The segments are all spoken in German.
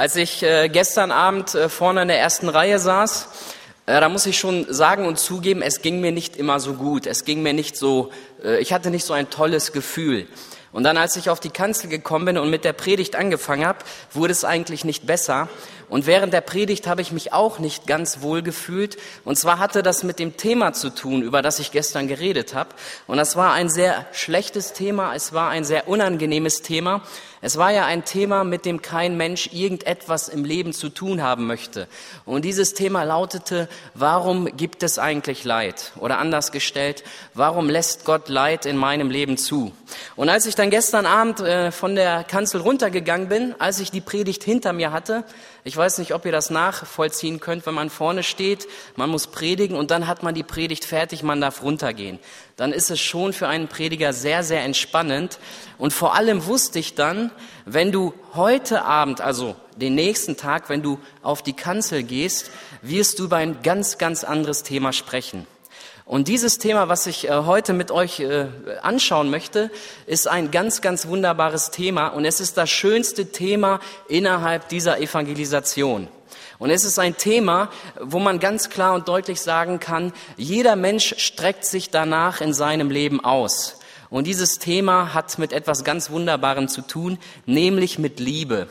Als ich äh, gestern Abend äh, vorne in der ersten Reihe saß, äh, da muss ich schon sagen und zugeben, es ging mir nicht immer so gut. Es ging mir nicht so, ich hatte nicht so ein tolles Gefühl. Und dann, als ich auf die Kanzel gekommen bin und mit der Predigt angefangen habe, wurde es eigentlich nicht besser. Und während der Predigt habe ich mich auch nicht ganz wohl gefühlt. Und zwar hatte das mit dem Thema zu tun, über das ich gestern geredet habe. Und das war ein sehr schlechtes Thema. Es war ein sehr unangenehmes Thema. Es war ja ein Thema, mit dem kein Mensch irgendetwas im Leben zu tun haben möchte. Und dieses Thema lautete, warum gibt es eigentlich Leid? Oder anders gestellt, warum lässt Gott Leid in meinem Leben zu? Und als ich dann gestern Abend äh, von der Kanzel runtergegangen bin, als ich die Predigt hinter mir hatte, ich weiß nicht, ob ihr das nachvollziehen könnt, wenn man vorne steht, man muss predigen und dann hat man die Predigt fertig, man darf runtergehen. Dann ist es schon für einen Prediger sehr, sehr entspannend. Und vor allem wusste ich dann, wenn du heute Abend, also den nächsten Tag, wenn du auf die Kanzel gehst, wirst du über ein ganz, ganz anderes Thema sprechen. Und dieses Thema, was ich äh, heute mit euch äh, anschauen möchte, ist ein ganz, ganz wunderbares Thema und es ist das schönste Thema innerhalb dieser Evangelisation. Und es ist ein Thema, wo man ganz klar und deutlich sagen kann, jeder Mensch streckt sich danach in seinem Leben aus. Und dieses Thema hat mit etwas ganz Wunderbarem zu tun, nämlich mit Liebe.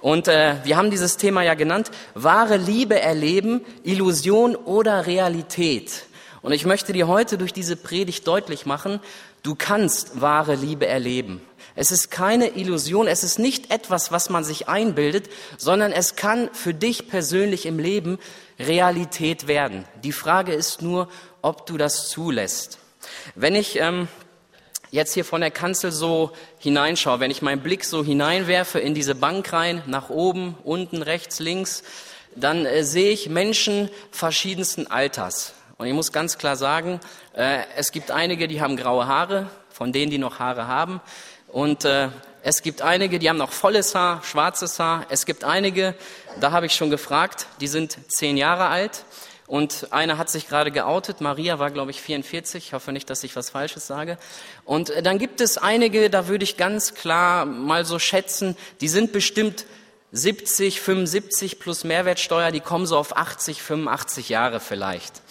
Und äh, wir haben dieses Thema ja genannt, wahre Liebe erleben, Illusion oder Realität. Und ich möchte dir heute durch diese Predigt deutlich machen, du kannst wahre Liebe erleben. Es ist keine Illusion, es ist nicht etwas, was man sich einbildet, sondern es kann für dich persönlich im Leben Realität werden. Die Frage ist nur, ob du das zulässt. Wenn ich ähm, jetzt hier von der Kanzel so hineinschaue, wenn ich meinen Blick so hineinwerfe in diese Bank rein, nach oben, unten, rechts, links, dann äh, sehe ich Menschen verschiedensten Alters. Und ich muss ganz klar sagen, äh, es gibt einige, die haben graue Haare, von denen, die noch Haare haben. Und äh, es gibt einige, die haben noch volles Haar, schwarzes Haar. Es gibt einige, da habe ich schon gefragt, die sind zehn Jahre alt. Und einer hat sich gerade geoutet. Maria war, glaube ich, 44. Ich hoffe nicht, dass ich was Falsches sage. Und äh, dann gibt es einige, da würde ich ganz klar mal so schätzen, die sind bestimmt 70, 75 plus Mehrwertsteuer, die kommen so auf 80, 85 Jahre vielleicht.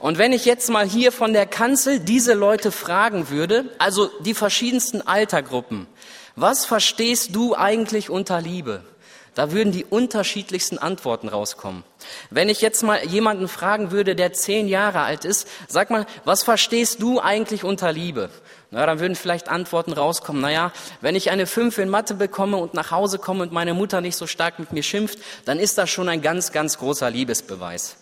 Und wenn ich jetzt mal hier von der Kanzel diese Leute fragen würde, also die verschiedensten Altergruppen, was verstehst du eigentlich unter Liebe? Da würden die unterschiedlichsten Antworten rauskommen. Wenn ich jetzt mal jemanden fragen würde, der zehn Jahre alt ist, sag mal, was verstehst du eigentlich unter Liebe? Na, dann würden vielleicht Antworten rauskommen. Naja, wenn ich eine Fünf in Mathe bekomme und nach Hause komme und meine Mutter nicht so stark mit mir schimpft, dann ist das schon ein ganz, ganz großer Liebesbeweis.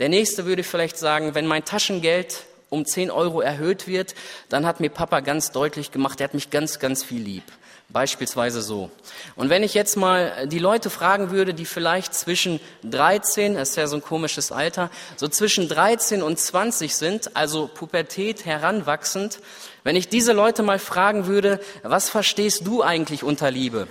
Der nächste würde vielleicht sagen, wenn mein Taschengeld um 10 Euro erhöht wird, dann hat mir Papa ganz deutlich gemacht, er hat mich ganz, ganz viel lieb. Beispielsweise so. Und wenn ich jetzt mal die Leute fragen würde, die vielleicht zwischen 13, das ist ja so ein komisches Alter, so zwischen 13 und 20 sind, also Pubertät heranwachsend, wenn ich diese Leute mal fragen würde, was verstehst du eigentlich unter Liebe?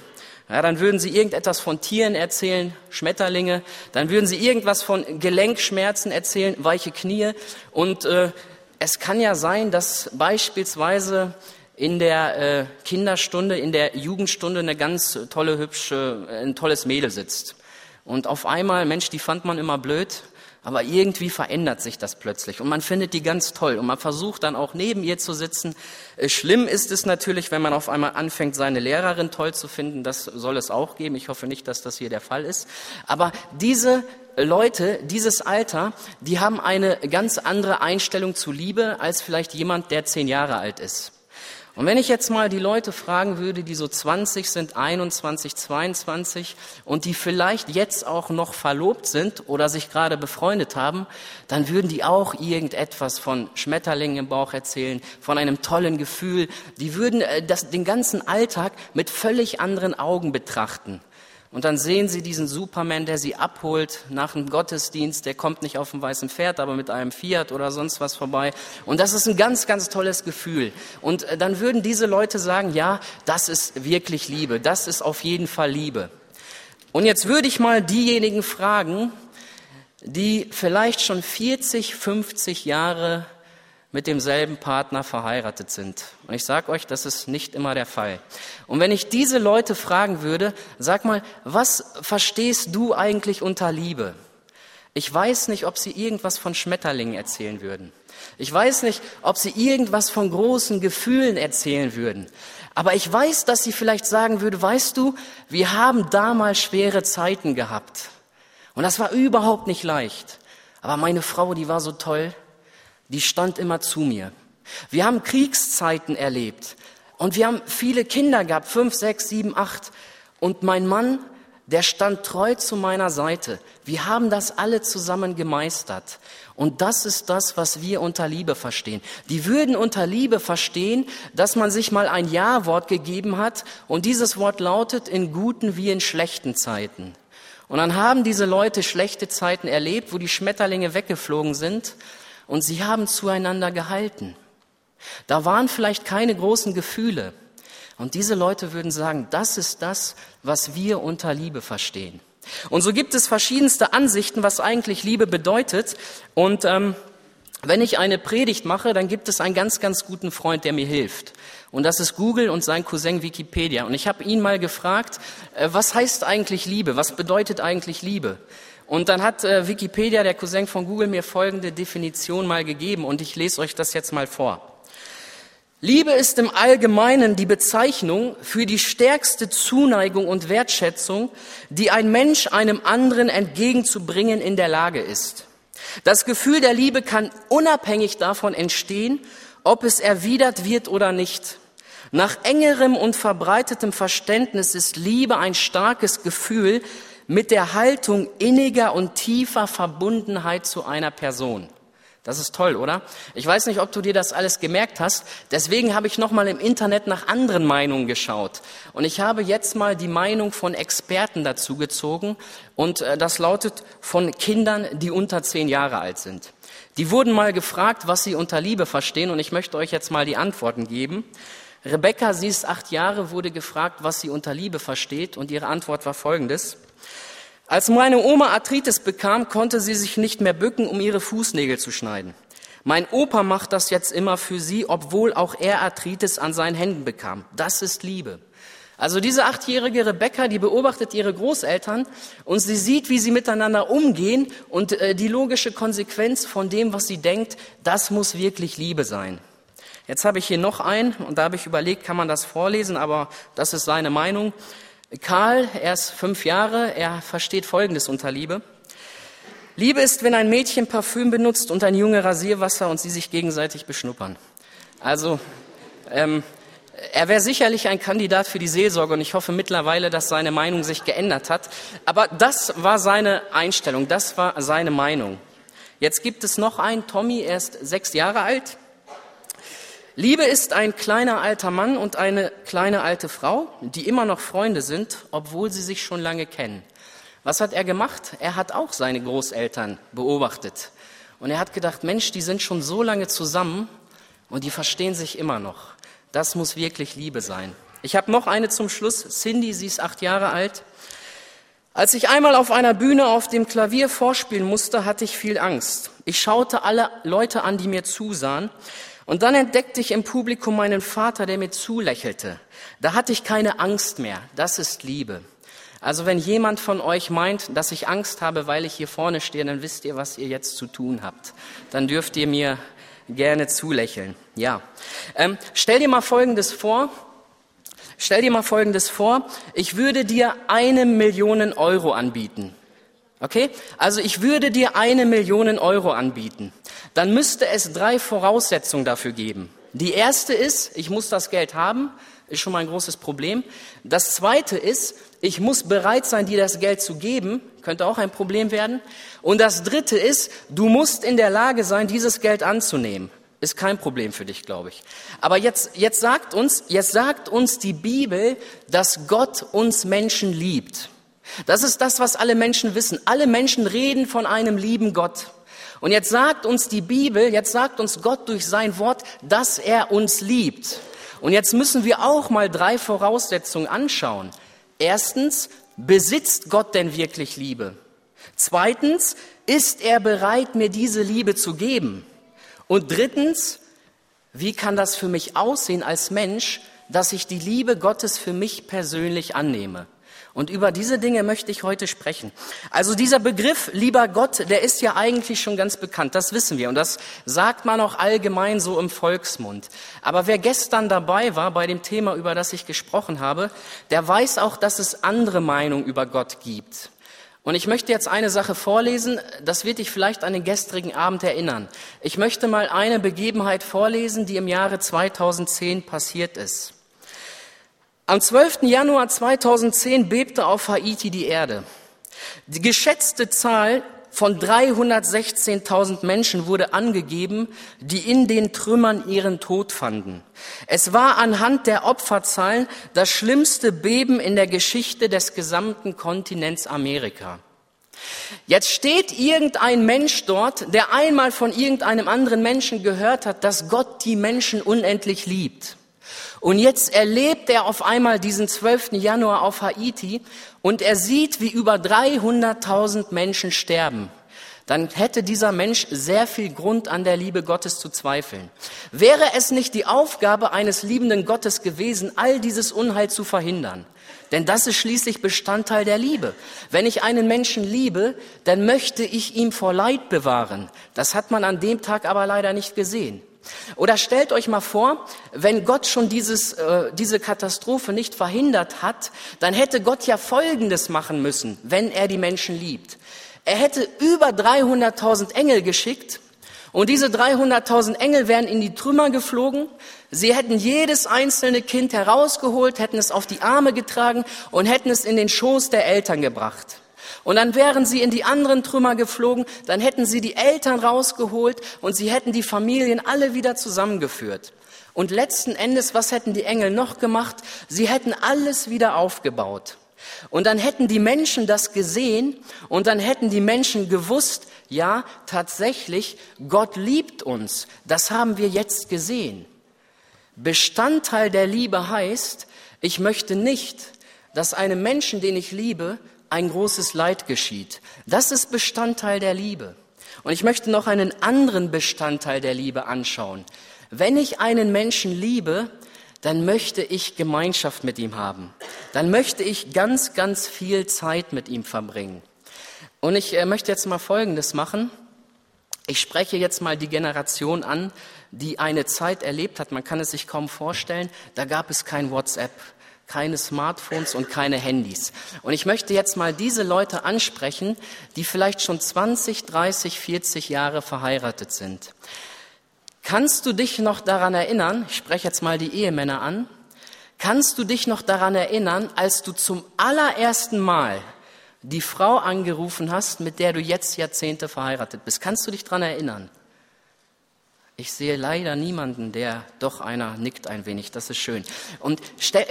Ja, dann würden sie irgendetwas von Tieren erzählen, Schmetterlinge. Dann würden sie irgendwas von Gelenkschmerzen erzählen, weiche Knie. Und äh, es kann ja sein, dass beispielsweise in der äh, Kinderstunde, in der Jugendstunde eine ganz tolle, hübsche, ein tolles Mädel sitzt. Und auf einmal, Mensch, die fand man immer blöd. Aber irgendwie verändert sich das plötzlich und man findet die ganz toll und man versucht dann auch neben ihr zu sitzen. Äh, schlimm ist es natürlich, wenn man auf einmal anfängt, seine Lehrerin toll zu finden. Das soll es auch geben. Ich hoffe nicht, dass das hier der Fall ist. Aber diese Leute, dieses Alter, die haben eine ganz andere Einstellung zu Liebe als vielleicht jemand, der zehn Jahre alt ist. Und wenn ich jetzt mal die Leute fragen würde, die so 20 sind, 21, 22 und die vielleicht jetzt auch noch verlobt sind oder sich gerade befreundet haben, dann würden die auch irgendetwas von Schmetterlingen im Bauch erzählen, von einem tollen Gefühl. Die würden äh, das, den ganzen Alltag mit völlig anderen Augen betrachten. Und dann sehen sie diesen Superman, der sie abholt nach einem Gottesdienst. Der kommt nicht auf dem weißen Pferd, aber mit einem Fiat oder sonst was vorbei. Und das ist ein ganz, ganz tolles Gefühl. Und äh, dann würden diese Leute sagen, ja, das ist wirklich Liebe. Das ist auf jeden Fall Liebe. Und jetzt würde ich mal diejenigen fragen, die vielleicht schon 40, 50 Jahre mit demselben Partner verheiratet sind. Und ich sage euch, das ist nicht immer der Fall. Und wenn ich diese Leute fragen würde, sag mal, was verstehst du eigentlich unter Liebe? Ich weiß nicht, ob sie irgendwas von Schmetterlingen erzählen würden. Ich weiß nicht, ob sie irgendwas von großen Gefühlen erzählen würden. Aber ich weiß, dass sie vielleicht sagen würde, weißt du, wir haben damals schwere Zeiten gehabt. Und das war überhaupt nicht leicht. Aber meine Frau, die war so toll, die stand immer zu mir. Wir haben Kriegszeiten erlebt und wir haben viele Kinder gehabt, fünf, sechs, sieben, acht. Und mein Mann, der stand treu zu meiner Seite. Wir haben das alle zusammen gemeistert. Und das ist das, was wir unter Liebe verstehen. Die würden unter Liebe verstehen, dass man sich mal ein Ja-Wort gegeben hat und dieses Wort lautet in guten wie in schlechten Zeiten. Und dann haben diese Leute schlechte Zeiten erlebt, wo die Schmetterlinge weggeflogen sind und sie haben zueinander gehalten. Da waren vielleicht keine großen Gefühle. Und diese Leute würden sagen, das ist das, was wir unter Liebe verstehen. Und so gibt es verschiedenste Ansichten, was eigentlich Liebe bedeutet. Und ähm, wenn ich eine Predigt mache, dann gibt es einen ganz, ganz guten Freund, der mir hilft. Und das ist Google und sein Cousin Wikipedia. Und ich habe ihn mal gefragt, äh, was heißt eigentlich Liebe? Was bedeutet eigentlich Liebe? Und dann hat äh, Wikipedia, der Cousin von Google, mir folgende Definition mal gegeben und ich lese euch das jetzt mal vor. Liebe ist im Allgemeinen die Bezeichnung für die stärkste Zuneigung und Wertschätzung, die ein Mensch einem anderen entgegenzubringen in der Lage ist. Das Gefühl der Liebe kann unabhängig davon entstehen, ob es erwidert wird oder nicht. Nach engerem und verbreitetem Verständnis ist Liebe ein starkes Gefühl, mit der Haltung inniger und tiefer Verbundenheit zu einer Person. Das ist toll, oder? Ich weiß nicht, ob du dir das alles gemerkt hast. Deswegen habe ich noch mal im Internet nach anderen Meinungen geschaut und ich habe jetzt mal die Meinung von Experten dazu gezogen und äh, das lautet von Kindern, die unter zehn Jahre alt sind. Die wurden mal gefragt, was sie unter Liebe verstehen und ich möchte euch jetzt mal die Antworten geben. Rebecca, sie ist acht Jahre, wurde gefragt, was sie unter Liebe versteht und ihre Antwort war folgendes. Als meine Oma Arthritis bekam, konnte sie sich nicht mehr bücken, um ihre Fußnägel zu schneiden. Mein Opa macht das jetzt immer für sie, obwohl auch er Arthritis an seinen Händen bekam. Das ist Liebe. Also diese achtjährige Rebecca, die beobachtet ihre Großeltern und sie sieht, wie sie miteinander umgehen und äh, die logische Konsequenz von dem, was sie denkt, das muss wirklich Liebe sein. Jetzt habe ich hier noch einen und da habe ich überlegt, kann man das vorlesen, aber das ist seine Meinung. Karl, er ist fünf Jahre, er versteht Folgendes unter Liebe. Liebe ist, wenn ein Mädchen Parfüm benutzt und ein Junge Rasierwasser und sie sich gegenseitig beschnuppern. Also, ähm, er wäre sicherlich ein Kandidat für die Seelsorge und ich hoffe mittlerweile, dass seine Meinung sich geändert hat. Aber das war seine Einstellung, das war seine Meinung. Jetzt gibt es noch einen, Tommy, er ist sechs Jahre alt. Liebe ist ein kleiner alter Mann und eine kleine alte Frau, die immer noch Freunde sind, obwohl sie sich schon lange kennen. Was hat er gemacht? Er hat auch seine Großeltern beobachtet. Und er hat gedacht, Mensch, die sind schon so lange zusammen und die verstehen sich immer noch. Das muss wirklich Liebe sein. Ich habe noch eine zum Schluss. Cindy, sie ist acht Jahre alt. Als ich einmal auf einer Bühne auf dem Klavier vorspielen musste, hatte ich viel Angst. Ich schaute alle Leute an, die mir zusahen. Und dann entdeckte ich im Publikum meinen Vater, der mir zulächelte. Da hatte ich keine Angst mehr. Das ist Liebe. Also wenn jemand von euch meint, dass ich Angst habe, weil ich hier vorne stehe, dann wisst ihr, was ihr jetzt zu tun habt. Dann dürft ihr mir gerne zulächeln. Ja. Ähm, stell dir mal Folgendes vor. Stell dir mal Folgendes vor. Ich würde dir eine Million Euro anbieten. Okay? Also ich würde dir eine Million Euro anbieten dann müsste es drei Voraussetzungen dafür geben. Die erste ist, ich muss das Geld haben, ist schon mal ein großes Problem. Das zweite ist, ich muss bereit sein, dir das Geld zu geben, könnte auch ein Problem werden. Und das dritte ist, du musst in der Lage sein, dieses Geld anzunehmen. Ist kein Problem für dich, glaube ich. Aber jetzt, jetzt sagt uns, jetzt sagt uns die Bibel, dass Gott uns Menschen liebt. Das ist das, was alle Menschen wissen. Alle Menschen reden von einem lieben Gott. Und jetzt sagt uns die Bibel, jetzt sagt uns Gott durch sein Wort, dass er uns liebt. Und jetzt müssen wir auch mal drei Voraussetzungen anschauen. Erstens, besitzt Gott denn wirklich Liebe? Zweitens, ist er bereit, mir diese Liebe zu geben? Und drittens, wie kann das für mich aussehen als Mensch, dass ich die Liebe Gottes für mich persönlich annehme? Und über diese Dinge möchte ich heute sprechen. Also dieser Begriff, lieber Gott, der ist ja eigentlich schon ganz bekannt, das wissen wir. Und das sagt man auch allgemein so im Volksmund. Aber wer gestern dabei war bei dem Thema, über das ich gesprochen habe, der weiß auch, dass es andere Meinungen über Gott gibt. Und ich möchte jetzt eine Sache vorlesen, das wird dich vielleicht an den gestrigen Abend erinnern. Ich möchte mal eine Begebenheit vorlesen, die im Jahre 2010 passiert ist. Am 12. Januar 2010 bebte auf Haiti die Erde. Die geschätzte Zahl von 316.000 Menschen wurde angegeben, die in den Trümmern ihren Tod fanden. Es war anhand der Opferzahlen das schlimmste Beben in der Geschichte des gesamten Kontinents Amerika. Jetzt steht irgendein Mensch dort, der einmal von irgendeinem anderen Menschen gehört hat, dass Gott die Menschen unendlich liebt. Und jetzt erlebt er auf einmal diesen 12. Januar auf Haiti und er sieht, wie über 300.000 Menschen sterben. Dann hätte dieser Mensch sehr viel Grund an der Liebe Gottes zu zweifeln. Wäre es nicht die Aufgabe eines liebenden Gottes gewesen, all dieses Unheil zu verhindern? Denn das ist schließlich Bestandteil der Liebe. Wenn ich einen Menschen liebe, dann möchte ich ihm vor Leid bewahren. Das hat man an dem Tag aber leider nicht gesehen. Oder stellt euch mal vor, wenn Gott schon dieses, äh, diese Katastrophe nicht verhindert hat, dann hätte Gott ja Folgendes machen müssen, wenn er die Menschen liebt. Er hätte über 300.000 Engel geschickt und diese 300.000 Engel wären in die Trümmer geflogen. Sie hätten jedes einzelne Kind herausgeholt, hätten es auf die Arme getragen und hätten es in den Schoß der Eltern gebracht. Und dann wären sie in die anderen Trümmer geflogen, dann hätten sie die Eltern rausgeholt und sie hätten die Familien alle wieder zusammengeführt. Und letzten Endes, was hätten die Engel noch gemacht? Sie hätten alles wieder aufgebaut. Und dann hätten die Menschen das gesehen und dann hätten die Menschen gewusst, ja, tatsächlich, Gott liebt uns. Das haben wir jetzt gesehen. Bestandteil der Liebe heißt, ich möchte nicht, dass einem Menschen, den ich liebe, ein großes Leid geschieht. Das ist Bestandteil der Liebe. Und ich möchte noch einen anderen Bestandteil der Liebe anschauen. Wenn ich einen Menschen liebe, dann möchte ich Gemeinschaft mit ihm haben. Dann möchte ich ganz, ganz viel Zeit mit ihm verbringen. Und ich äh, möchte jetzt mal Folgendes machen. Ich spreche jetzt mal die Generation an, die eine Zeit erlebt hat. Man kann es sich kaum vorstellen. Da gab es kein WhatsApp keine Smartphones und keine Handys. Und ich möchte jetzt mal diese Leute ansprechen, die vielleicht schon 20, 30, 40 Jahre verheiratet sind. Kannst du dich noch daran erinnern, ich spreche jetzt mal die Ehemänner an, kannst du dich noch daran erinnern, als du zum allerersten Mal die Frau angerufen hast, mit der du jetzt Jahrzehnte verheiratet bist? Kannst du dich daran erinnern? Ich sehe leider niemanden, der doch einer nickt ein wenig. Das ist schön. Und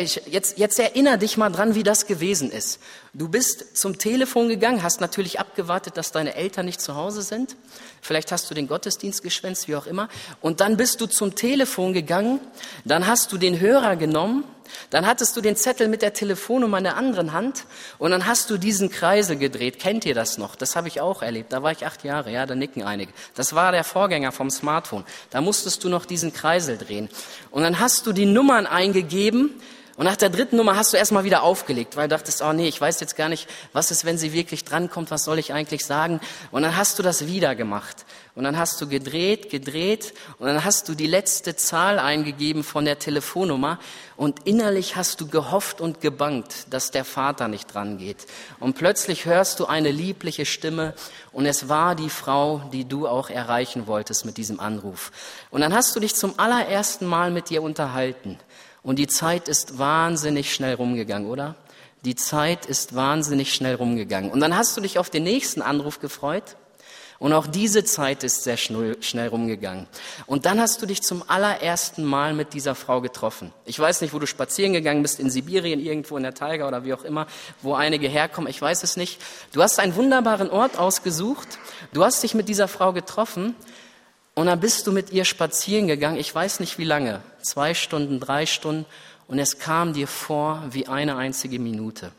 jetzt, jetzt erinnere dich mal dran, wie das gewesen ist. Du bist zum Telefon gegangen, hast natürlich abgewartet, dass deine Eltern nicht zu Hause sind. Vielleicht hast du den Gottesdienst geschwänzt, wie auch immer. Und dann bist du zum Telefon gegangen. Dann hast du den Hörer genommen dann hattest du den Zettel mit der Telefonnummer in der anderen Hand und dann hast du diesen Kreisel gedreht. Kennt ihr das noch? Das habe ich auch erlebt. Da war ich acht Jahre, ja, da nicken einige. Das war der Vorgänger vom Smartphone. Da musstest du noch diesen Kreisel drehen. Und dann hast du die Nummern eingegeben und nach der dritten Nummer hast du erstmal wieder aufgelegt, weil du dachtest, oh nee, ich weiß jetzt gar nicht, was ist, wenn sie wirklich drankommt, was soll ich eigentlich sagen? Und dann hast du das wieder gemacht. Und dann hast du gedreht, gedreht und dann hast du die letzte Zahl eingegeben von der Telefonnummer und innerlich hast du gehofft und gebangt, dass der Vater nicht dran geht. Und plötzlich hörst du eine liebliche Stimme und es war die Frau, die du auch erreichen wolltest mit diesem Anruf. Und dann hast du dich zum allerersten Mal mit ihr unterhalten. Und die Zeit ist wahnsinnig schnell rumgegangen, oder? Die Zeit ist wahnsinnig schnell rumgegangen. Und dann hast du dich auf den nächsten Anruf gefreut. Und auch diese Zeit ist sehr schnell, rumgegangen. Und dann hast du dich zum allerersten Mal mit dieser Frau getroffen. Ich weiß nicht, wo du spazieren gegangen bist, in Sibirien, irgendwo in der Taiga oder wie auch immer, wo einige herkommen, ich weiß es nicht. Du hast einen wunderbaren Ort ausgesucht. Du hast dich mit dieser Frau getroffen und dann bist du mit ihr spazieren gegangen, ich weiß nicht wie lange, zwei Stunden, drei Stunden, und es kam dir vor wie eine einzige Minute.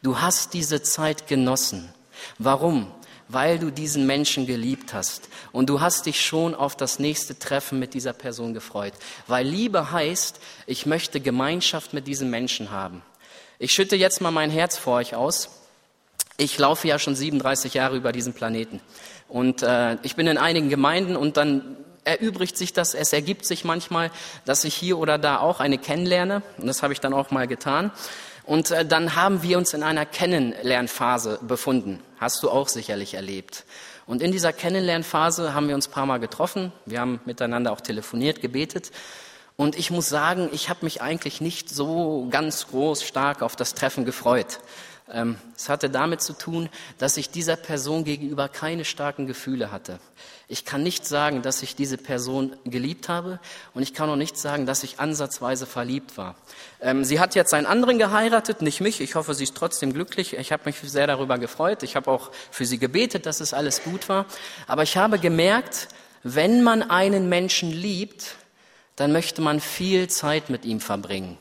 Du hast diese Zeit genossen. Warum? weil du diesen Menschen geliebt hast. Und du hast dich schon auf das nächste Treffen mit dieser Person gefreut. Weil Liebe heißt, ich möchte Gemeinschaft mit diesem Menschen haben. Ich schütte jetzt mal mein Herz vor euch aus. Ich laufe ja schon 37 Jahre über diesen Planeten. Und äh, ich bin in einigen Gemeinden und dann erübrigt sich das, es ergibt sich manchmal, dass ich hier oder da auch eine kennenlerne. Und das habe ich dann auch mal getan. Und äh, dann haben wir uns in einer Kennenlernphase befunden. Hast du auch sicherlich erlebt. Und in dieser Kennenlernphase haben wir uns ein paar Mal getroffen. Wir haben miteinander auch telefoniert, gebetet. Und ich muss sagen, ich habe mich eigentlich nicht so ganz groß stark auf das Treffen gefreut. Ähm, es hatte damit zu tun, dass ich dieser Person gegenüber keine starken Gefühle hatte. Ich kann nicht sagen, dass ich diese Person geliebt habe und ich kann auch nicht sagen, dass ich ansatzweise verliebt war. Ähm, sie hat jetzt einen anderen geheiratet, nicht mich. Ich hoffe, sie ist trotzdem glücklich. Ich habe mich sehr darüber gefreut. Ich habe auch für sie gebetet, dass es alles gut war. Aber ich habe gemerkt, wenn man einen Menschen liebt, dann möchte man viel Zeit mit ihm verbringen.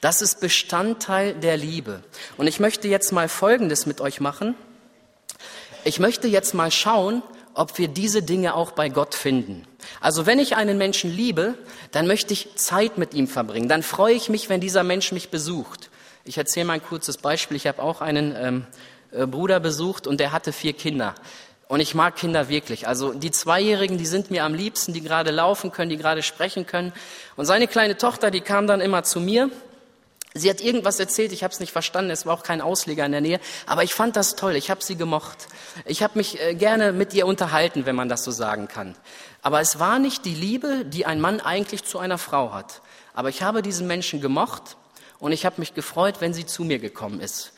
Das ist Bestandteil der Liebe. Und ich möchte jetzt mal Folgendes mit euch machen. Ich möchte jetzt mal schauen, ob wir diese Dinge auch bei Gott finden. Also wenn ich einen Menschen liebe, dann möchte ich Zeit mit ihm verbringen. Dann freue ich mich, wenn dieser Mensch mich besucht. Ich erzähle mal ein kurzes Beispiel. Ich habe auch einen ähm, äh, Bruder besucht und der hatte vier Kinder. Und ich mag Kinder wirklich. Also die Zweijährigen, die sind mir am liebsten, die gerade laufen können, die gerade sprechen können. Und seine kleine Tochter, die kam dann immer zu mir Sie hat irgendwas erzählt, ich habe es nicht verstanden, es war auch kein Ausleger in der Nähe, aber ich fand das toll, ich habe sie gemocht. Ich habe mich äh, gerne mit ihr unterhalten, wenn man das so sagen kann. Aber es war nicht die Liebe, die ein Mann eigentlich zu einer Frau hat. Aber ich habe diesen Menschen gemocht und ich habe mich gefreut, wenn sie zu mir gekommen ist.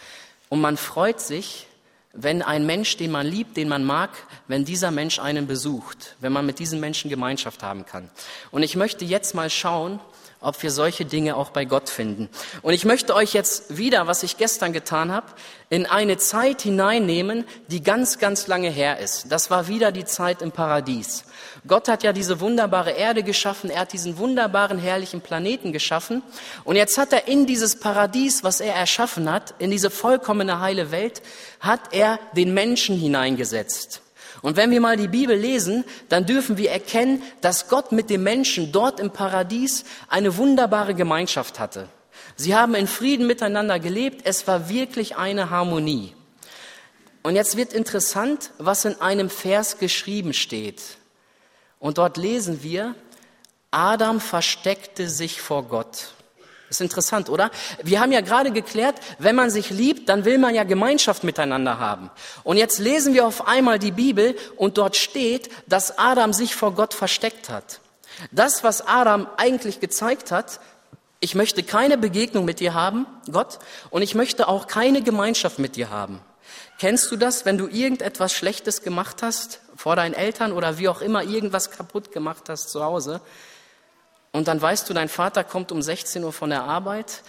Und man freut sich, wenn ein Mensch, den man liebt, den man mag, wenn dieser Mensch einen besucht, wenn man mit diesem Menschen Gemeinschaft haben kann. Und ich möchte jetzt mal schauen, ob wir solche Dinge auch bei Gott finden. Und ich möchte euch jetzt wieder, was ich gestern getan habe, in eine Zeit hineinnehmen, die ganz, ganz lange her ist. Das war wieder die Zeit im Paradies. Gott hat ja diese wunderbare Erde geschaffen, er hat diesen wunderbaren, herrlichen Planeten geschaffen. Und jetzt hat er in dieses Paradies, was er erschaffen hat, in diese vollkommene heile Welt, hat er den Menschen hineingesetzt. Und wenn wir mal die Bibel lesen, dann dürfen wir erkennen, dass Gott mit dem Menschen dort im Paradies eine wunderbare Gemeinschaft hatte. Sie haben in Frieden miteinander gelebt. Es war wirklich eine Harmonie. Und jetzt wird interessant, was in einem Vers geschrieben steht. Und dort lesen wir, Adam versteckte sich vor Gott. Ist interessant, oder? Wir haben ja gerade geklärt, wenn man sich liebt, dann will man ja Gemeinschaft miteinander haben. Und jetzt lesen wir auf einmal die Bibel und dort steht, dass Adam sich vor Gott versteckt hat. Das, was Adam eigentlich gezeigt hat, ich möchte keine Begegnung mit dir haben, Gott, und ich möchte auch keine Gemeinschaft mit dir haben. Kennst du das, wenn du irgendetwas Schlechtes gemacht hast, vor deinen Eltern oder wie auch immer irgendwas kaputt gemacht hast zu Hause? Und dann weißt du, dein Vater kommt um 16 Uhr von der Arbeit.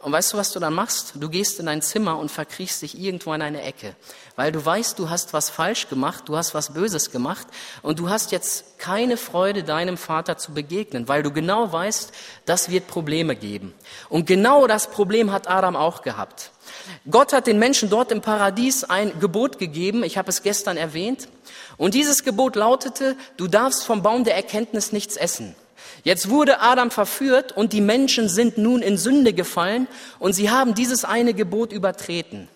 Und weißt du, was du dann machst? Du gehst in dein Zimmer und verkriechst dich irgendwo in eine Ecke. Weil du weißt, du hast was falsch gemacht, du hast was Böses gemacht und du hast jetzt keine Freude, deinem Vater zu begegnen, weil du genau weißt, das wird Probleme geben. Und genau das Problem hat Adam auch gehabt. Gott hat den Menschen dort im Paradies ein Gebot gegeben, ich habe es gestern erwähnt. Und dieses Gebot lautete, du darfst vom Baum der Erkenntnis nichts essen. Jetzt wurde Adam verführt und die Menschen sind nun in Sünde gefallen und sie haben dieses eine Gebot übertreten.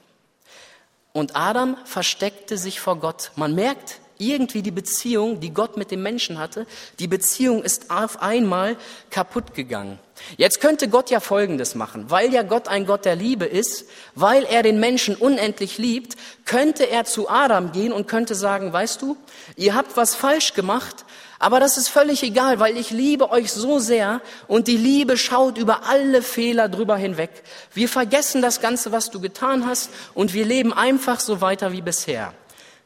Und Adam versteckte sich vor Gott. Man merkt irgendwie die Beziehung, die Gott mit dem Menschen hatte, die Beziehung ist auf einmal kaputt gegangen. Jetzt könnte Gott ja Folgendes machen. Weil ja Gott ein Gott der Liebe ist, weil er den Menschen unendlich liebt, könnte er zu Adam gehen und könnte sagen, weißt du, ihr habt was falsch gemacht, aber das ist völlig egal, weil ich liebe euch so sehr und die Liebe schaut über alle Fehler drüber hinweg. Wir vergessen das Ganze, was du getan hast und wir leben einfach so weiter wie bisher.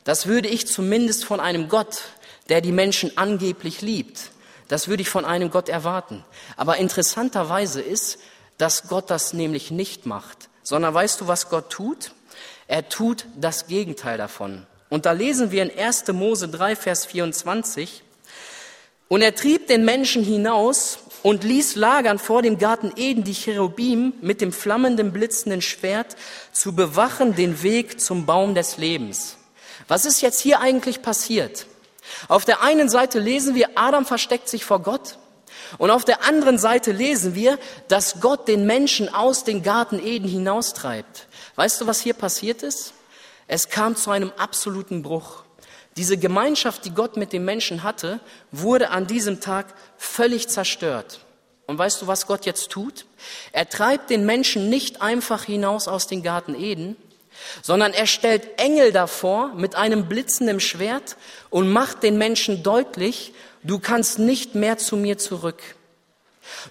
Das würde ich zumindest von einem Gott, der die Menschen angeblich liebt, das würde ich von einem Gott erwarten. Aber interessanterweise ist, dass Gott das nämlich nicht macht, sondern weißt du, was Gott tut? Er tut das Gegenteil davon. Und da lesen wir in 1. Mose 3, Vers 24, und er trieb den Menschen hinaus und ließ lagern vor dem Garten Eden die Cherubim mit dem flammenden, blitzenden Schwert zu bewachen den Weg zum Baum des Lebens. Was ist jetzt hier eigentlich passiert? Auf der einen Seite lesen wir, Adam versteckt sich vor Gott. Und auf der anderen Seite lesen wir, dass Gott den Menschen aus dem Garten Eden hinaustreibt. Weißt du, was hier passiert ist? Es kam zu einem absoluten Bruch. Diese Gemeinschaft, die Gott mit dem Menschen hatte, wurde an diesem Tag völlig zerstört. Und weißt du, was Gott jetzt tut? Er treibt den Menschen nicht einfach hinaus aus dem Garten Eden, sondern er stellt Engel davor mit einem blitzenden Schwert und macht den Menschen deutlich, du kannst nicht mehr zu mir zurück.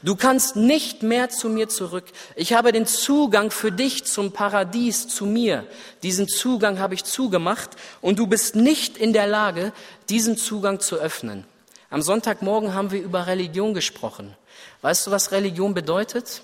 Du kannst nicht mehr zu mir zurück. Ich habe den Zugang für dich zum Paradies, zu mir. Diesen Zugang habe ich zugemacht und du bist nicht in der Lage, diesen Zugang zu öffnen. Am Sonntagmorgen haben wir über Religion gesprochen. Weißt du, was Religion bedeutet?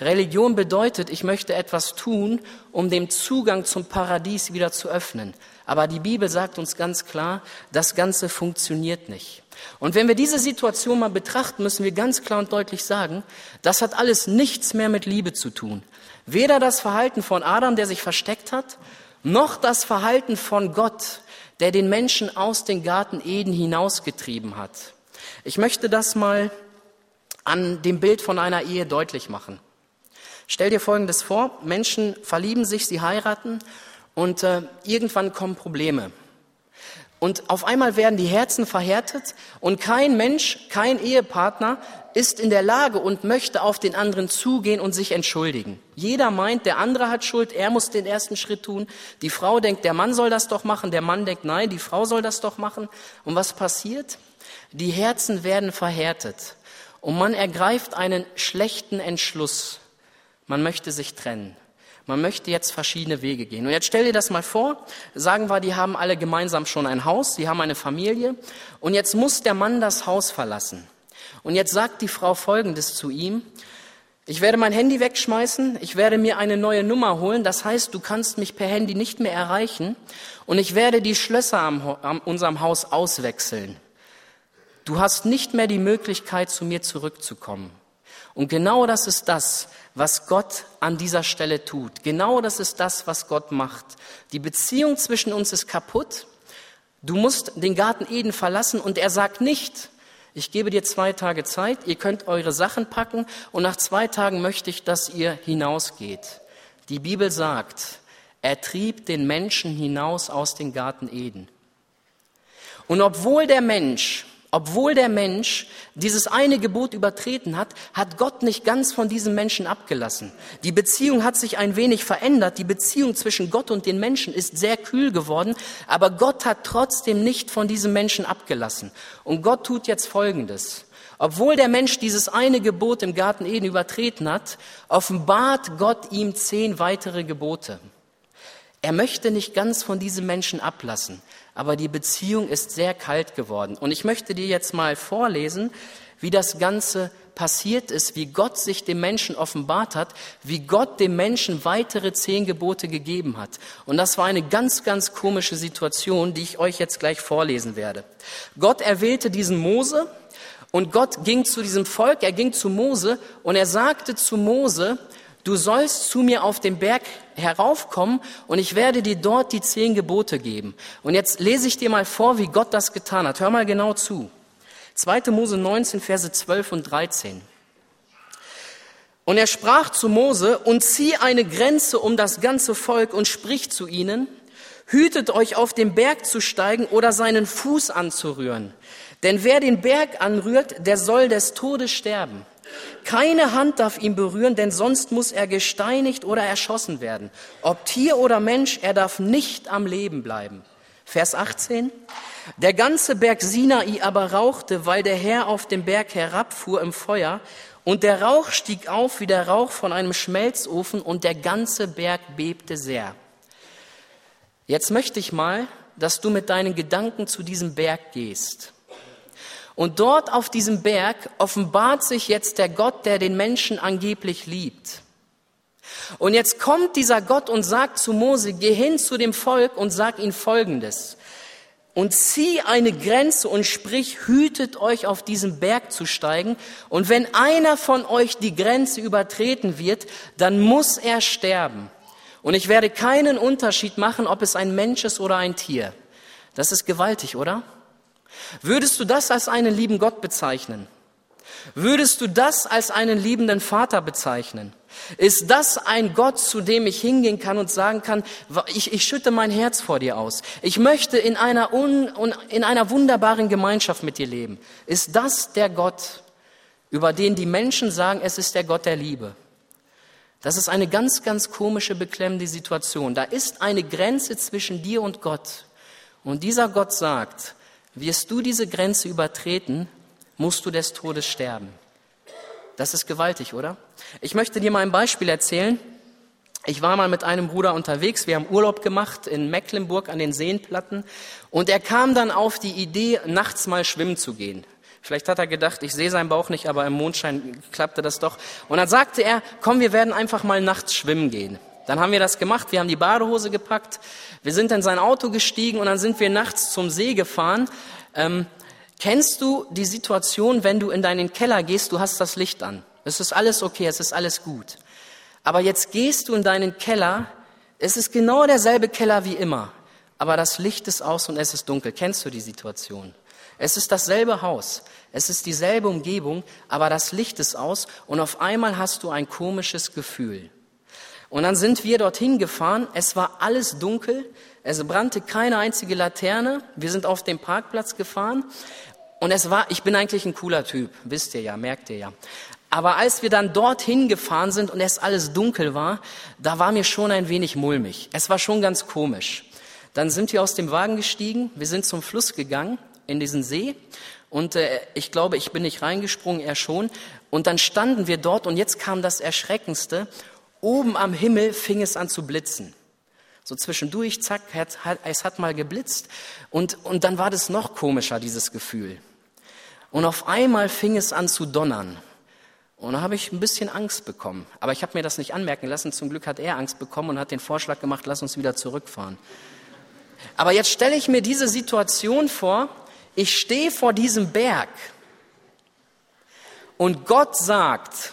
Religion bedeutet, ich möchte etwas tun, um den Zugang zum Paradies wieder zu öffnen. Aber die Bibel sagt uns ganz klar, das Ganze funktioniert nicht. Und wenn wir diese Situation mal betrachten, müssen wir ganz klar und deutlich sagen, das hat alles nichts mehr mit Liebe zu tun. Weder das Verhalten von Adam, der sich versteckt hat, noch das Verhalten von Gott, der den Menschen aus dem Garten Eden hinausgetrieben hat. Ich möchte das mal an dem Bild von einer Ehe deutlich machen. Stell dir Folgendes vor, Menschen verlieben sich, sie heiraten und äh, irgendwann kommen Probleme. Und auf einmal werden die Herzen verhärtet und kein Mensch, kein Ehepartner ist in der Lage und möchte auf den anderen zugehen und sich entschuldigen. Jeder meint, der andere hat Schuld, er muss den ersten Schritt tun. Die Frau denkt, der Mann soll das doch machen, der Mann denkt, nein, die Frau soll das doch machen. Und was passiert? Die Herzen werden verhärtet und man ergreift einen schlechten Entschluss. Man möchte sich trennen. Man möchte jetzt verschiedene Wege gehen. Und jetzt stell dir das mal vor, sagen wir, die haben alle gemeinsam schon ein Haus, sie haben eine Familie und jetzt muss der Mann das Haus verlassen. Und jetzt sagt die Frau Folgendes zu ihm, ich werde mein Handy wegschmeißen, ich werde mir eine neue Nummer holen, das heißt, du kannst mich per Handy nicht mehr erreichen und ich werde die Schlösser am, am unserem Haus auswechseln. Du hast nicht mehr die Möglichkeit, zu mir zurückzukommen. Und genau das ist das, was Gott an dieser Stelle tut. Genau das ist das, was Gott macht. Die Beziehung zwischen uns ist kaputt. Du musst den Garten Eden verlassen und er sagt nicht, ich gebe dir zwei Tage Zeit, ihr könnt eure Sachen packen und nach zwei Tagen möchte ich, dass ihr hinausgeht. Die Bibel sagt, er trieb den Menschen hinaus aus dem Garten Eden. Und obwohl der Mensch obwohl der Mensch dieses eine Gebot übertreten hat, hat Gott nicht ganz von diesem Menschen abgelassen. Die Beziehung hat sich ein wenig verändert. Die Beziehung zwischen Gott und den Menschen ist sehr kühl geworden. Aber Gott hat trotzdem nicht von diesem Menschen abgelassen. Und Gott tut jetzt Folgendes. Obwohl der Mensch dieses eine Gebot im Garten Eden übertreten hat, offenbart Gott ihm zehn weitere Gebote. Er möchte nicht ganz von diesem Menschen ablassen aber die Beziehung ist sehr kalt geworden. Und ich möchte dir jetzt mal vorlesen, wie das Ganze passiert ist, wie Gott sich dem Menschen offenbart hat, wie Gott dem Menschen weitere zehn Gebote gegeben hat. Und das war eine ganz, ganz komische Situation, die ich euch jetzt gleich vorlesen werde. Gott erwählte diesen Mose und Gott ging zu diesem Volk, er ging zu Mose und er sagte zu Mose, du sollst zu mir auf den Berg heraufkommen und ich werde dir dort die zehn Gebote geben. Und jetzt lese ich dir mal vor, wie Gott das getan hat. Hör mal genau zu. 2. Mose 19, Verse 12 und 13. Und er sprach zu Mose, und zieh eine Grenze um das ganze Volk und sprich zu ihnen, hütet euch auf den Berg zu steigen oder seinen Fuß anzurühren. Denn wer den Berg anrührt, der soll des Todes sterben. Keine Hand darf ihn berühren, denn sonst muss er gesteinigt oder erschossen werden. Ob Tier oder Mensch, er darf nicht am Leben bleiben. Vers 18. Der ganze Berg Sinai aber rauchte, weil der Herr auf den Berg herabfuhr im Feuer, und der Rauch stieg auf wie der Rauch von einem Schmelzofen, und der ganze Berg bebte sehr. Jetzt möchte ich mal, dass du mit deinen Gedanken zu diesem Berg gehst. Und dort auf diesem Berg offenbart sich jetzt der Gott, der den Menschen angeblich liebt. Und jetzt kommt dieser Gott und sagt zu Mose, geh hin zu dem Volk und sag ihnen Folgendes. Und zieh eine Grenze und sprich, hütet euch auf diesen Berg zu steigen. Und wenn einer von euch die Grenze übertreten wird, dann muss er sterben. Und ich werde keinen Unterschied machen, ob es ein Mensch ist oder ein Tier. Das ist gewaltig, oder? Würdest du das als einen lieben Gott bezeichnen? Würdest du das als einen liebenden Vater bezeichnen? Ist das ein Gott, zu dem ich hingehen kann und sagen kann, ich, ich schütte mein Herz vor dir aus. Ich möchte in einer, un, in einer wunderbaren Gemeinschaft mit dir leben. Ist das der Gott, über den die Menschen sagen, es ist der Gott der Liebe? Das ist eine ganz, ganz komische, beklemmende Situation. Da ist eine Grenze zwischen dir und Gott. Und dieser Gott sagt, wirst du diese Grenze übertreten, musst du des Todes sterben. Das ist gewaltig, oder? Ich möchte dir mal ein Beispiel erzählen. Ich war mal mit einem Bruder unterwegs, wir haben Urlaub gemacht in Mecklenburg an den Seenplatten und er kam dann auf die Idee, nachts mal schwimmen zu gehen. Vielleicht hat er gedacht, ich sehe seinen Bauch nicht, aber im Mondschein klappte das doch. Und dann sagte er, komm, wir werden einfach mal nachts schwimmen gehen. Dann haben wir das gemacht, wir haben die Badehose gepackt, wir sind in sein Auto gestiegen und dann sind wir nachts zum See gefahren. Ähm, Kennst du die Situation, wenn du in deinen Keller gehst, du hast das Licht an. Es ist alles okay, es ist alles gut. Aber jetzt gehst du in deinen Keller, es ist genau derselbe Keller wie immer, aber das Licht ist aus und es ist dunkel. Kennst du die Situation? Es ist dasselbe Haus, es ist dieselbe Umgebung, aber das Licht ist aus und auf einmal hast du ein komisches Gefühl. Und dann sind wir dorthin gefahren, es war alles dunkel, es brannte keine einzige Laterne. Wir sind auf dem Parkplatz gefahren und es war, ich bin eigentlich ein cooler Typ, wisst ihr ja, merkt ihr ja. Aber als wir dann dorthin gefahren sind und es alles dunkel war, da war mir schon ein wenig mulmig. Es war schon ganz komisch. Dann sind wir aus dem Wagen gestiegen, wir sind zum Fluss gegangen, in diesen See. Und äh, ich glaube, ich bin nicht reingesprungen, er schon. Und dann standen wir dort und jetzt kam das Erschreckendste. Oben am Himmel fing es an zu blitzen. So zwischendurch, zack, es hat mal geblitzt und, und dann war das noch komischer, dieses Gefühl. Und auf einmal fing es an zu donnern. Und da habe ich ein bisschen Angst bekommen. Aber ich habe mir das nicht anmerken lassen. Zum Glück hat er Angst bekommen und hat den Vorschlag gemacht, lass uns wieder zurückfahren. Aber jetzt stelle ich mir diese Situation vor, ich stehe vor diesem Berg und Gott sagt,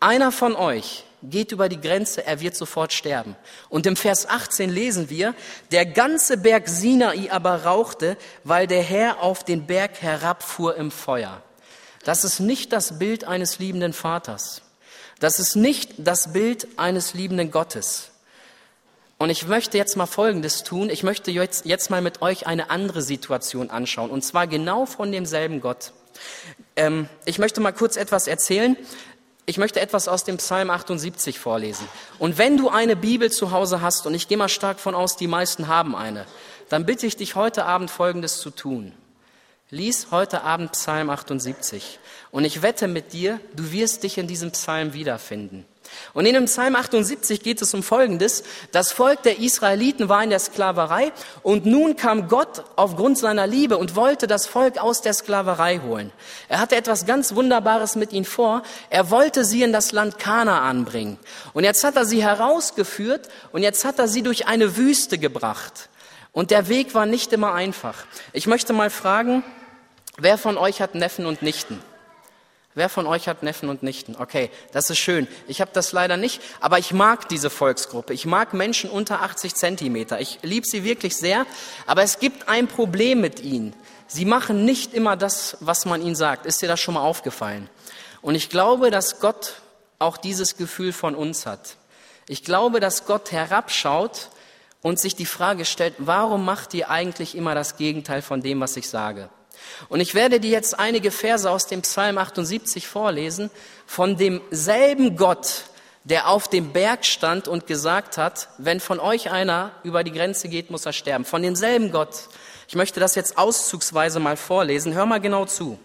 einer von euch geht über die Grenze, er wird sofort sterben. Und im Vers 18 lesen wir, der ganze Berg Sinai aber rauchte, weil der Herr auf den Berg herabfuhr im Feuer. Das ist nicht das Bild eines liebenden Vaters. Das ist nicht das Bild eines liebenden Gottes. Und ich möchte jetzt mal Folgendes tun. Ich möchte jetzt, jetzt mal mit euch eine andere Situation anschauen. Und zwar genau von demselben Gott. Ähm, ich möchte mal kurz etwas erzählen. Ich möchte etwas aus dem Psalm 78 vorlesen. Und wenn du eine Bibel zu Hause hast, und ich gehe mal stark von aus, die meisten haben eine, dann bitte ich dich heute Abend Folgendes zu tun. Lies heute Abend Psalm 78. Und ich wette mit dir, du wirst dich in diesem Psalm wiederfinden. Und in dem Psalm 78 geht es um Folgendes. Das Volk der Israeliten war in der Sklaverei und nun kam Gott aufgrund seiner Liebe und wollte das Volk aus der Sklaverei holen. Er hatte etwas ganz Wunderbares mit ihnen vor. Er wollte sie in das Land Kana anbringen. Und jetzt hat er sie herausgeführt und jetzt hat er sie durch eine Wüste gebracht. Und der Weg war nicht immer einfach. Ich möchte mal fragen, wer von euch hat Neffen und Nichten? Wer von euch hat Neffen und Nichten? Okay, das ist schön. Ich habe das leider nicht, aber ich mag diese Volksgruppe. Ich mag Menschen unter 80 Zentimeter. Ich liebe sie wirklich sehr, aber es gibt ein Problem mit ihnen. Sie machen nicht immer das, was man ihnen sagt. Ist dir das schon mal aufgefallen? Und ich glaube, dass Gott auch dieses Gefühl von uns hat. Ich glaube, dass Gott herabschaut und sich die Frage stellt, warum macht ihr eigentlich immer das Gegenteil von dem, was ich sage? Und ich werde dir jetzt einige Verse aus dem Psalm 78 vorlesen, von demselben Gott, der auf dem Berg stand und gesagt hat, wenn von euch einer über die Grenze geht, muss er sterben. Von demselben Gott. Ich möchte das jetzt auszugsweise mal vorlesen. Hör mal genau zu.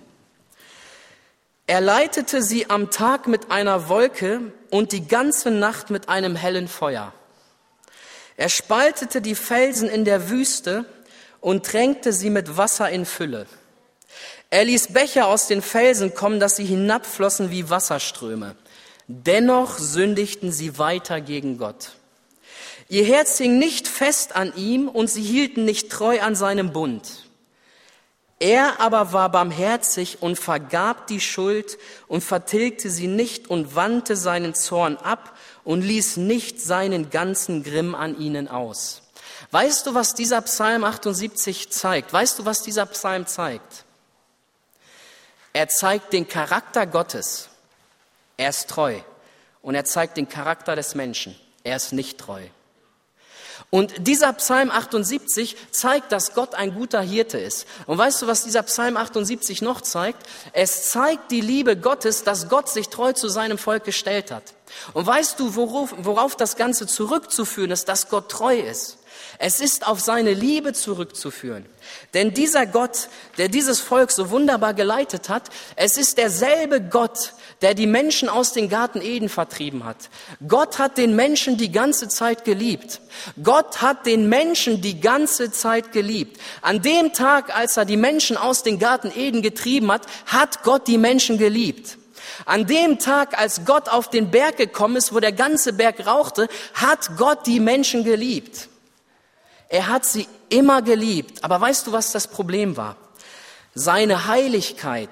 Er leitete sie am Tag mit einer Wolke und die ganze Nacht mit einem hellen Feuer. Er spaltete die Felsen in der Wüste und tränkte sie mit Wasser in Fülle. Er ließ Becher aus den Felsen kommen, dass sie hinabflossen wie Wasserströme. Dennoch sündigten sie weiter gegen Gott. Ihr Herz hing nicht fest an ihm und sie hielten nicht treu an seinem Bund. Er aber war barmherzig und vergab die Schuld und vertilgte sie nicht und wandte seinen Zorn ab und ließ nicht seinen ganzen Grimm an ihnen aus. Weißt du, was dieser Psalm 78 zeigt? Weißt du, was dieser Psalm zeigt? Er zeigt den Charakter Gottes. Er ist treu. Und er zeigt den Charakter des Menschen. Er ist nicht treu. Und dieser Psalm 78 zeigt, dass Gott ein guter Hirte ist. Und weißt du, was dieser Psalm 78 noch zeigt? Es zeigt die Liebe Gottes, dass Gott sich treu zu seinem Volk gestellt hat. Und weißt du, worauf, worauf das Ganze zurückzuführen ist, dass Gott treu ist? Es ist auf seine Liebe zurückzuführen. Denn dieser Gott, der dieses Volk so wunderbar geleitet hat, es ist derselbe Gott, der die Menschen aus dem Garten Eden vertrieben hat. Gott hat den Menschen die ganze Zeit geliebt. Gott hat den Menschen die ganze Zeit geliebt. An dem Tag, als er die Menschen aus dem Garten Eden getrieben hat, hat Gott die Menschen geliebt. An dem Tag, als Gott auf den Berg gekommen ist, wo der ganze Berg rauchte, hat Gott die Menschen geliebt. Er hat sie immer geliebt. Aber weißt du, was das Problem war? Seine Heiligkeit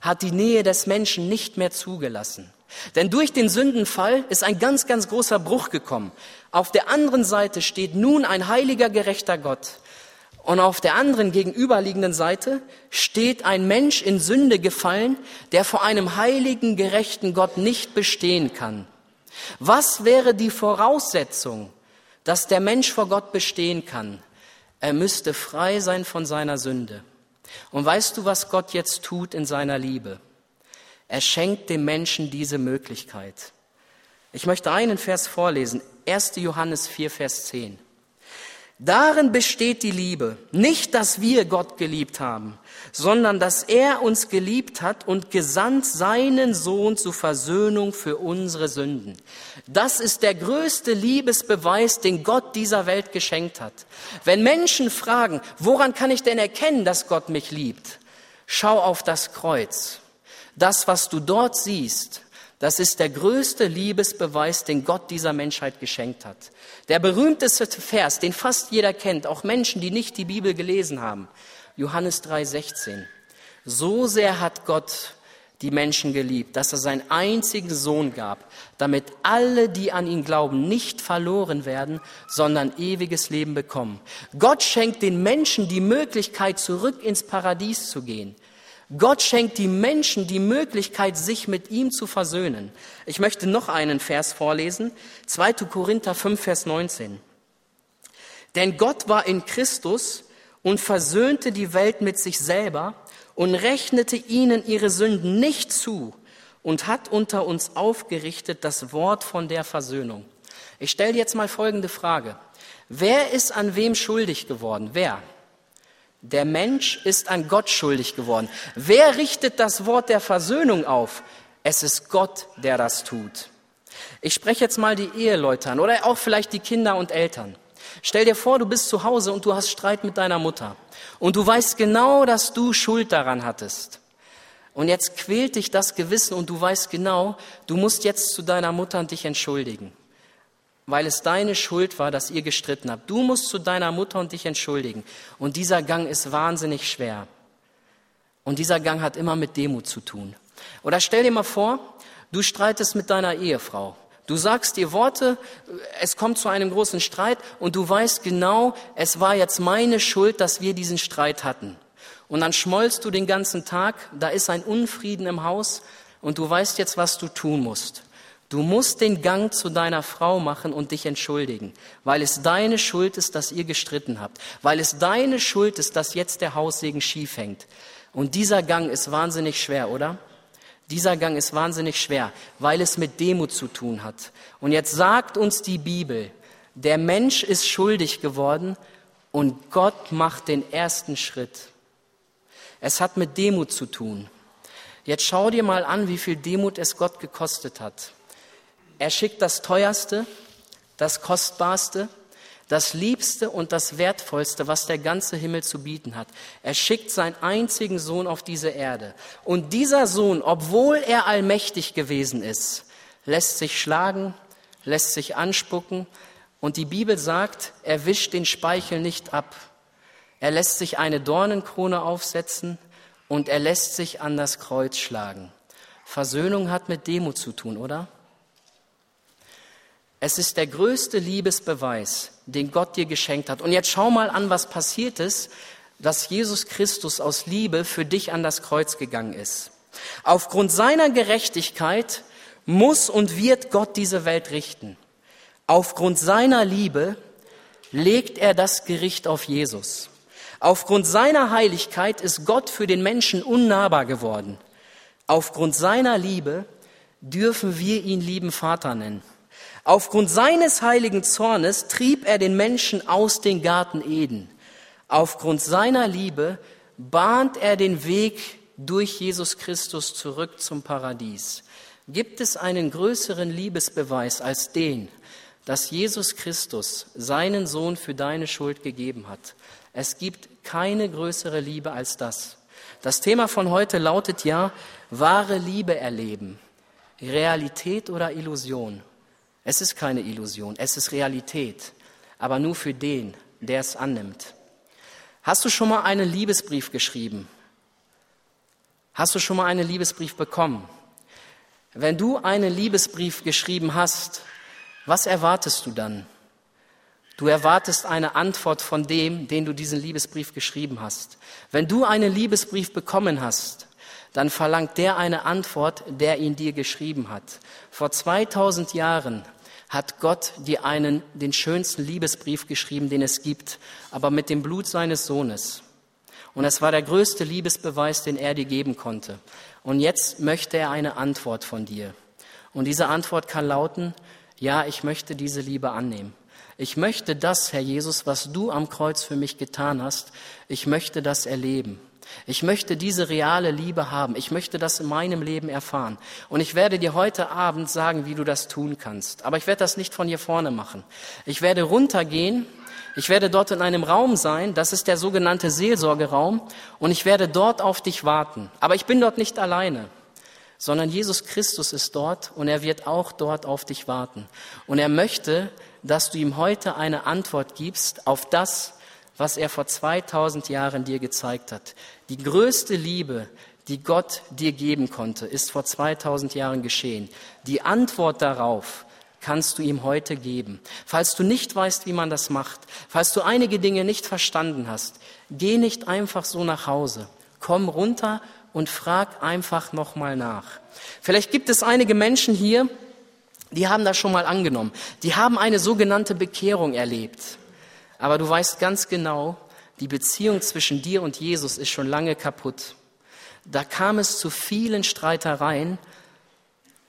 hat die Nähe des Menschen nicht mehr zugelassen. Denn durch den Sündenfall ist ein ganz, ganz großer Bruch gekommen. Auf der anderen Seite steht nun ein heiliger, gerechter Gott. Und auf der anderen gegenüberliegenden Seite steht ein Mensch in Sünde gefallen, der vor einem heiligen, gerechten Gott nicht bestehen kann. Was wäre die Voraussetzung, dass der Mensch vor Gott bestehen kann? Er müsste frei sein von seiner Sünde. Und weißt du, was Gott jetzt tut in seiner Liebe? Er schenkt dem Menschen diese Möglichkeit. Ich möchte einen Vers vorlesen, 1. Johannes 4, Vers 10. Darin besteht die Liebe, nicht, dass wir Gott geliebt haben, sondern dass er uns geliebt hat und gesandt seinen Sohn zur Versöhnung für unsere Sünden. Das ist der größte Liebesbeweis, den Gott dieser Welt geschenkt hat. Wenn Menschen fragen, woran kann ich denn erkennen, dass Gott mich liebt? Schau auf das Kreuz. Das, was du dort siehst, das ist der größte Liebesbeweis, den Gott dieser Menschheit geschenkt hat. Der berühmteste Vers, den fast jeder kennt, auch Menschen, die nicht die Bibel gelesen haben. Johannes 3:16. So sehr hat Gott die Menschen geliebt, dass er seinen einzigen Sohn gab, damit alle, die an ihn glauben, nicht verloren werden, sondern ewiges Leben bekommen. Gott schenkt den Menschen die Möglichkeit, zurück ins Paradies zu gehen. Gott schenkt die Menschen die Möglichkeit, sich mit ihm zu versöhnen. Ich möchte noch einen Vers vorlesen. 2. Korinther 5, Vers 19. Denn Gott war in Christus und versöhnte die Welt mit sich selber und rechnete ihnen ihre Sünden nicht zu und hat unter uns aufgerichtet das Wort von der Versöhnung. Ich stelle jetzt mal folgende Frage. Wer ist an wem schuldig geworden? Wer? Der Mensch ist an Gott schuldig geworden. Wer richtet das Wort der Versöhnung auf? Es ist Gott, der das tut. Ich spreche jetzt mal die Eheleute an oder auch vielleicht die Kinder und Eltern. Stell dir vor, du bist zu Hause und du hast Streit mit deiner Mutter. Und du weißt genau, dass du Schuld daran hattest. Und jetzt quält dich das Gewissen und du weißt genau, du musst jetzt zu deiner Mutter und dich entschuldigen weil es deine Schuld war, dass ihr gestritten habt. Du musst zu deiner Mutter und dich entschuldigen. Und dieser Gang ist wahnsinnig schwer. Und dieser Gang hat immer mit Demut zu tun. Oder stell dir mal vor, du streitest mit deiner Ehefrau. Du sagst ihr Worte, es kommt zu einem großen Streit und du weißt genau, es war jetzt meine Schuld, dass wir diesen Streit hatten. Und dann schmollst du den ganzen Tag, da ist ein Unfrieden im Haus und du weißt jetzt, was du tun musst. Du musst den Gang zu deiner Frau machen und dich entschuldigen, weil es deine Schuld ist, dass ihr gestritten habt, weil es deine Schuld ist, dass jetzt der Haussegen schief hängt. Und dieser Gang ist wahnsinnig schwer, oder? Dieser Gang ist wahnsinnig schwer, weil es mit Demut zu tun hat. Und jetzt sagt uns die Bibel, der Mensch ist schuldig geworden und Gott macht den ersten Schritt. Es hat mit Demut zu tun. Jetzt schau dir mal an, wie viel Demut es Gott gekostet hat. Er schickt das Teuerste, das Kostbarste, das Liebste und das Wertvollste, was der ganze Himmel zu bieten hat. Er schickt seinen einzigen Sohn auf diese Erde. Und dieser Sohn, obwohl er allmächtig gewesen ist, lässt sich schlagen, lässt sich anspucken. Und die Bibel sagt, er wischt den Speichel nicht ab. Er lässt sich eine Dornenkrone aufsetzen und er lässt sich an das Kreuz schlagen. Versöhnung hat mit Demut zu tun, oder? Es ist der größte Liebesbeweis, den Gott dir geschenkt hat. Und jetzt schau mal an, was passiert ist, dass Jesus Christus aus Liebe für dich an das Kreuz gegangen ist. Aufgrund seiner Gerechtigkeit muss und wird Gott diese Welt richten. Aufgrund seiner Liebe legt er das Gericht auf Jesus. Aufgrund seiner Heiligkeit ist Gott für den Menschen unnahbar geworden. Aufgrund seiner Liebe dürfen wir ihn lieben Vater nennen. Aufgrund seines heiligen Zornes trieb er den Menschen aus dem Garten Eden. Aufgrund seiner Liebe bahnt er den Weg durch Jesus Christus zurück zum Paradies. Gibt es einen größeren Liebesbeweis als den, dass Jesus Christus seinen Sohn für deine Schuld gegeben hat? Es gibt keine größere Liebe als das. Das Thema von heute lautet ja, wahre Liebe erleben. Realität oder Illusion? Es ist keine Illusion, es ist Realität, aber nur für den, der es annimmt. Hast du schon mal einen Liebesbrief geschrieben? Hast du schon mal einen Liebesbrief bekommen? Wenn du einen Liebesbrief geschrieben hast, was erwartest du dann? Du erwartest eine Antwort von dem, den du diesen Liebesbrief geschrieben hast. Wenn du einen Liebesbrief bekommen hast, dann verlangt der eine Antwort, der ihn dir geschrieben hat. Vor 2000 Jahren hat Gott dir einen, den schönsten Liebesbrief geschrieben, den es gibt, aber mit dem Blut seines Sohnes. Und es war der größte Liebesbeweis, den er dir geben konnte. Und jetzt möchte er eine Antwort von dir. Und diese Antwort kann lauten, ja, ich möchte diese Liebe annehmen. Ich möchte das, Herr Jesus, was du am Kreuz für mich getan hast, ich möchte das erleben. Ich möchte diese reale Liebe haben. Ich möchte das in meinem Leben erfahren. Und ich werde dir heute Abend sagen, wie du das tun kannst. Aber ich werde das nicht von hier vorne machen. Ich werde runtergehen. Ich werde dort in einem Raum sein. Das ist der sogenannte Seelsorgeraum. Und ich werde dort auf dich warten. Aber ich bin dort nicht alleine sondern Jesus Christus ist dort und er wird auch dort auf dich warten. Und er möchte, dass du ihm heute eine Antwort gibst auf das, was er vor 2000 Jahren dir gezeigt hat. Die größte Liebe, die Gott dir geben konnte, ist vor 2000 Jahren geschehen. Die Antwort darauf kannst du ihm heute geben. Falls du nicht weißt, wie man das macht, falls du einige Dinge nicht verstanden hast, geh nicht einfach so nach Hause. Komm runter und frag einfach nochmal nach. Vielleicht gibt es einige Menschen hier, die haben das schon mal angenommen. Die haben eine sogenannte Bekehrung erlebt. Aber du weißt ganz genau, die Beziehung zwischen dir und Jesus ist schon lange kaputt. Da kam es zu vielen Streitereien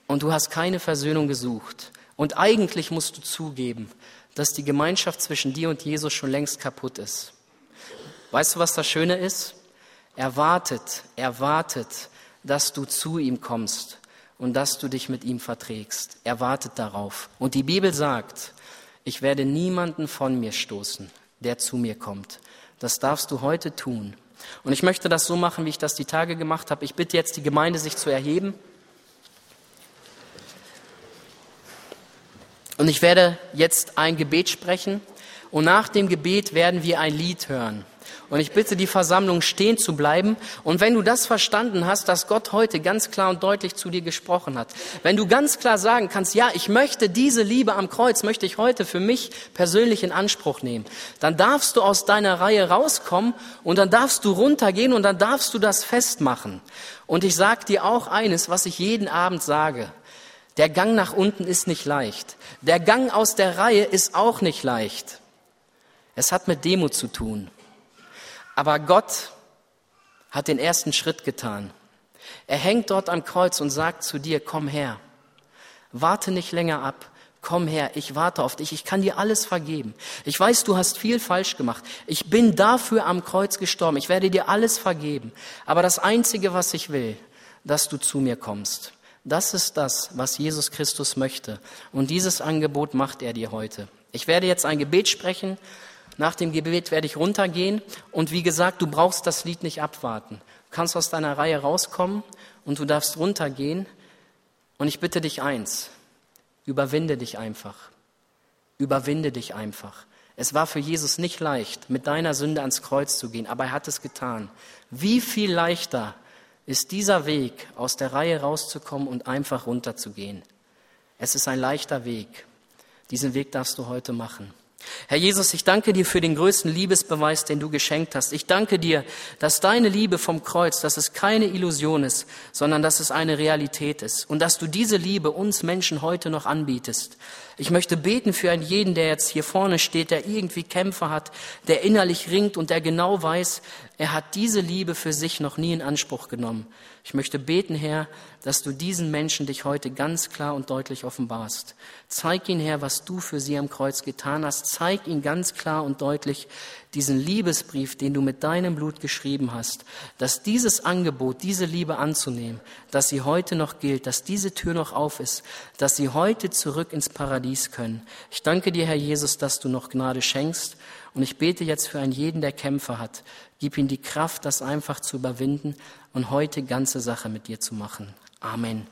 und du hast keine Versöhnung gesucht. Und eigentlich musst du zugeben, dass die Gemeinschaft zwischen dir und Jesus schon längst kaputt ist. Weißt du, was das Schöne ist? Er wartet, er wartet, dass du zu ihm kommst und dass du dich mit ihm verträgst. Er wartet darauf. Und die Bibel sagt, ich werde niemanden von mir stoßen, der zu mir kommt. Das darfst du heute tun. Und ich möchte das so machen, wie ich das die Tage gemacht habe. Ich bitte jetzt die Gemeinde, sich zu erheben. Und ich werde jetzt ein Gebet sprechen. Und nach dem Gebet werden wir ein Lied hören. Und ich bitte die Versammlung stehen zu bleiben. Und wenn du das verstanden hast, dass Gott heute ganz klar und deutlich zu dir gesprochen hat, wenn du ganz klar sagen kannst, ja, ich möchte diese Liebe am Kreuz, möchte ich heute für mich persönlich in Anspruch nehmen, dann darfst du aus deiner Reihe rauskommen und dann darfst du runtergehen und dann darfst du das festmachen. Und ich sage dir auch eines, was ich jeden Abend sage. Der Gang nach unten ist nicht leicht. Der Gang aus der Reihe ist auch nicht leicht. Es hat mit Demut zu tun. Aber Gott hat den ersten Schritt getan. Er hängt dort am Kreuz und sagt zu dir, komm her. Warte nicht länger ab. Komm her, ich warte auf dich, ich kann dir alles vergeben. Ich weiß, du hast viel falsch gemacht. Ich bin dafür am Kreuz gestorben. Ich werde dir alles vergeben. Aber das Einzige, was ich will, dass du zu mir kommst. Das ist das, was Jesus Christus möchte. Und dieses Angebot macht er dir heute. Ich werde jetzt ein Gebet sprechen nach dem Gebet werde ich runtergehen und wie gesagt, du brauchst das Lied nicht abwarten. Du kannst aus deiner Reihe rauskommen und du darfst runtergehen. Und ich bitte dich eins, überwinde dich einfach. Überwinde dich einfach. Es war für Jesus nicht leicht, mit deiner Sünde ans Kreuz zu gehen, aber er hat es getan. Wie viel leichter ist dieser Weg, aus der Reihe rauszukommen und einfach runterzugehen. Es ist ein leichter Weg. Diesen Weg darfst du heute machen. Herr Jesus, ich danke dir für den größten Liebesbeweis, den du geschenkt hast. Ich danke dir, dass deine Liebe vom Kreuz, dass es keine Illusion ist, sondern dass es eine Realität ist und dass du diese Liebe uns Menschen heute noch anbietest. Ich möchte beten für einen jeden, der jetzt hier vorne steht, der irgendwie Kämpfe hat, der innerlich ringt und der genau weiß, er hat diese Liebe für sich noch nie in Anspruch genommen. Ich möchte beten, Herr, dass du diesen Menschen dich heute ganz klar und deutlich offenbarst. Zeig ihnen, Herr, was du für sie am Kreuz getan hast. Zeig ihnen ganz klar und deutlich diesen Liebesbrief, den du mit deinem Blut geschrieben hast, dass dieses Angebot, diese Liebe anzunehmen, dass sie heute noch gilt, dass diese Tür noch auf ist, dass sie heute zurück ins Paradies können. Ich danke dir, Herr Jesus, dass du noch Gnade schenkst. Und ich bete jetzt für einen jeden, der Kämpfe hat. Gib ihm die Kraft, das einfach zu überwinden und heute ganze Sache mit dir zu machen. Amen.